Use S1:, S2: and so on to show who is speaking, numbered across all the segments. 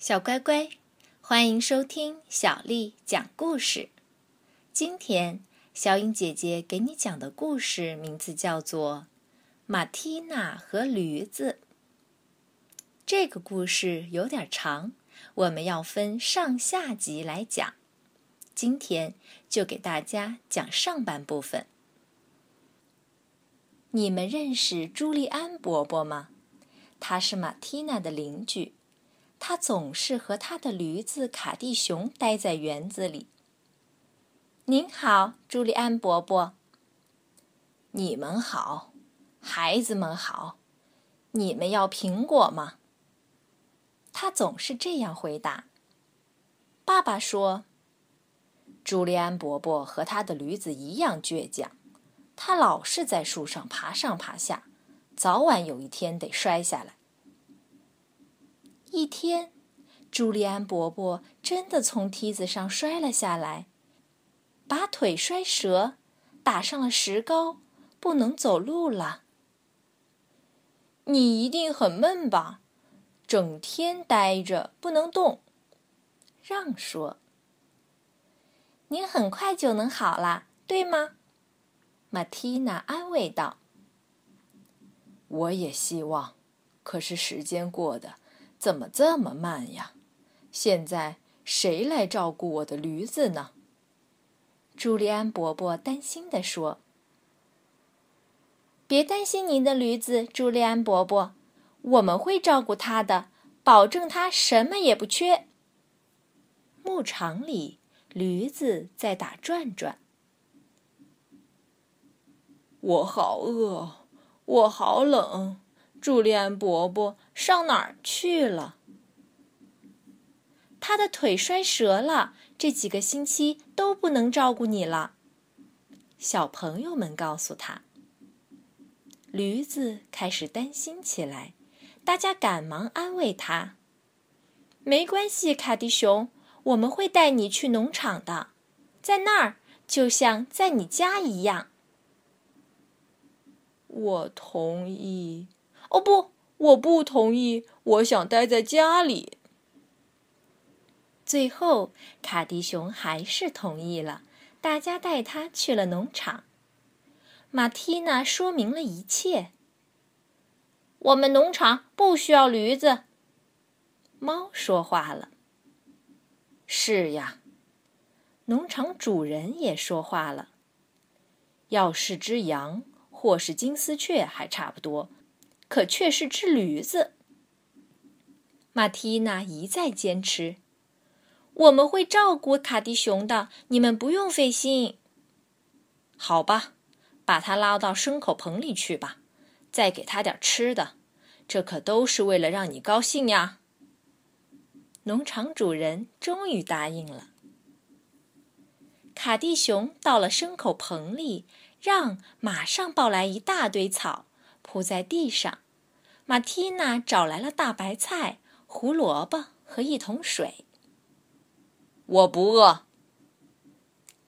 S1: 小乖乖，欢迎收听小丽讲故事。今天，小颖姐姐给你讲的故事名字叫做《马蒂娜和驴子》。这个故事有点长，我们要分上下集来讲。今天就给大家讲上半部分。你们认识朱利安伯伯吗？他是马蒂娜的邻居。他总是和他的驴子卡蒂熊待在园子里。您好，朱利安伯伯。
S2: 你们好，孩子们好。你们要苹果吗？
S1: 他总是这样回答。爸爸说：“
S2: 朱利安伯伯和他的驴子一样倔强，他老是在树上爬上爬下，早晚有一天得摔下来。”
S1: 一天，朱利安伯伯真的从梯子上摔了下来，把腿摔折，打上了石膏，不能走路了。
S3: 你一定很闷吧？整天呆着不能动。
S1: 让说：“您很快就能好了，对吗？”马蒂娜安慰道。
S2: “我也希望，可是时间过得……”怎么这么慢呀？现在谁来照顾我的驴子呢？
S1: 朱利安伯伯担心地说：“别担心您的驴子，朱利安伯伯，我们会照顾它的，保证它什么也不缺。”牧场里，驴子在打转转。
S3: 我好饿，我好冷。朱利安伯伯上哪儿去了？
S1: 他的腿摔折了，这几个星期都不能照顾你了。小朋友们告诉他。驴子开始担心起来，大家赶忙安慰他：“没关系，卡迪熊，我们会带你去农场的，在那儿就像在你家一样。”
S3: 我同意。哦不，我不同意。我想待在家里。
S1: 最后，卡迪熊还是同意了，大家带他去了农场。马蒂娜说明了一切。
S4: 我们农场不需要驴子。
S1: 猫说话了。
S2: 是呀，
S1: 农场主人也说话了。
S2: 要是只羊或是金丝雀还差不多。可却是只驴子。
S1: 马蒂娜一再坚持：“我们会照顾卡迪熊的，你们不用费心。”
S2: 好吧，把它拉到牲口棚里去吧，再给它点吃的，这可都是为了让你高兴呀。
S1: 农场主人终于答应了。卡蒂熊到了牲口棚里，让马上抱来一大堆草。铺在地上，马蒂娜找来了大白菜、胡萝卜和一桶水。
S2: 我不饿。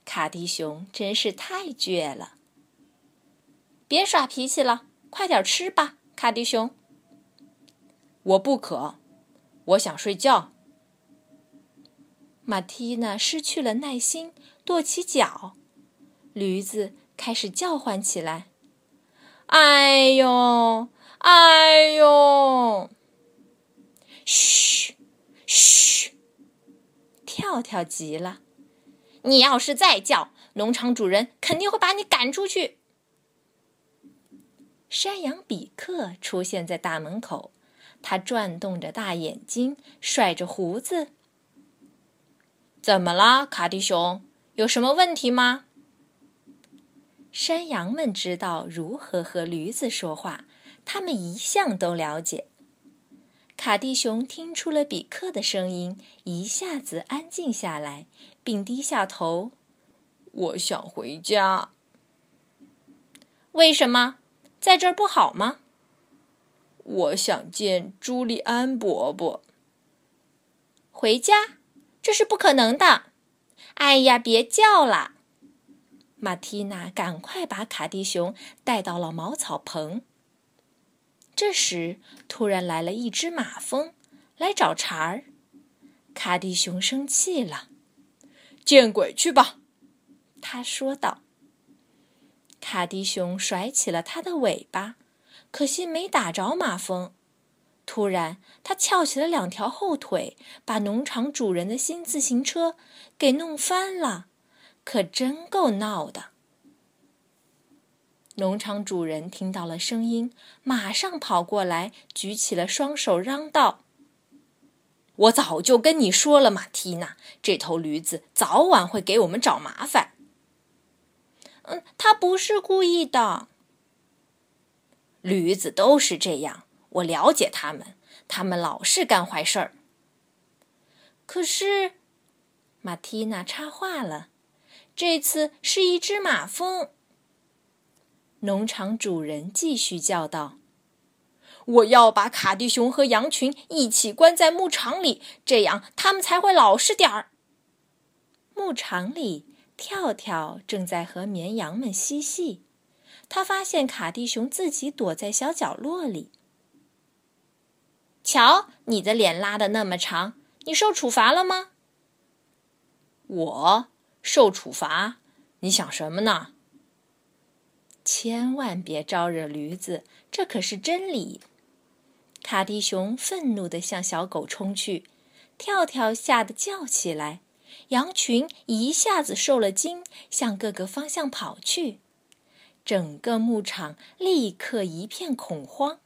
S1: 卡迪熊真是太倔了。
S4: 别耍脾气了，快点吃吧，卡迪熊。
S2: 我不渴，我想睡觉。
S1: 马蒂娜失去了耐心，跺起脚，驴子开始叫唤起来。
S3: 哎呦，哎呦！
S4: 嘘，嘘！
S1: 跳跳急了，
S4: 你要是再叫，农场主人肯定会把你赶出去。
S1: 山羊比克出现在大门口，他转动着大眼睛，甩着胡子。
S4: 怎么了，卡迪熊？有什么问题吗？
S1: 山羊们知道如何和驴子说话，他们一向都了解。卡蒂熊听出了比克的声音，一下子安静下来，并低下头：“
S3: 我想回家。”“
S4: 为什么？在这儿不好吗？”“
S3: 我想见朱利安伯伯。”“
S4: 回家？这是不可能的！”“哎呀，别叫了！”
S1: 马蒂娜赶快把卡蒂熊带到了茅草棚。这时，突然来了一只马蜂，来找茬儿。卡迪熊生气了，“
S3: 见鬼去吧！”
S1: 他说道。卡迪熊甩起了它的尾巴，可惜没打着马蜂。突然，它翘起了两条后腿，把农场主人的新自行车给弄翻了，可真够闹的。农场主人听到了声音，马上跑过来，举起了双手，嚷道：“
S2: 我早就跟你说了，马蒂娜，这头驴子早晚会给我们找麻烦。”“
S4: 嗯，他不是故意的。”“
S2: 驴子都是这样，我了解他们，他们老是干坏事儿。”
S4: 可是，
S1: 马蒂娜插话了：“
S4: 这次是一只马蜂。”
S1: 农场主人继续叫道：“
S2: 我要把卡迪熊和羊群一起关在牧场里，这样他们才会老实点儿。”
S1: 牧场里，跳跳正在和绵羊们嬉戏。他发现卡迪熊自己躲在小角落里。
S4: 瞧，你的脸拉的那么长，你受处罚了吗？
S2: 我受处罚？你想什么呢？
S1: 千万别招惹驴子，这可是真理！卡迪熊愤怒地向小狗冲去，跳跳吓得叫起来，羊群一下子受了惊，向各个方向跑去，整个牧场立刻一片恐慌。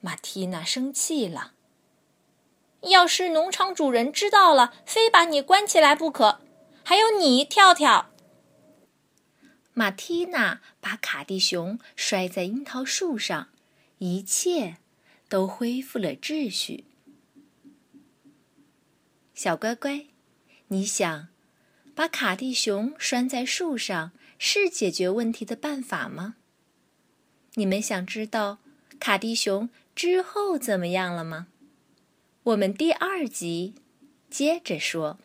S1: 马蒂娜生气了：“
S4: 要是农场主人知道了，非把你关起来不可！还有你，跳跳！”
S1: 马蒂娜把卡蒂熊摔在樱桃树上，一切都恢复了秩序。小乖乖，你想，把卡蒂熊拴在树上是解决问题的办法吗？你们想知道卡蒂熊之后怎么样了吗？我们第二集接着说。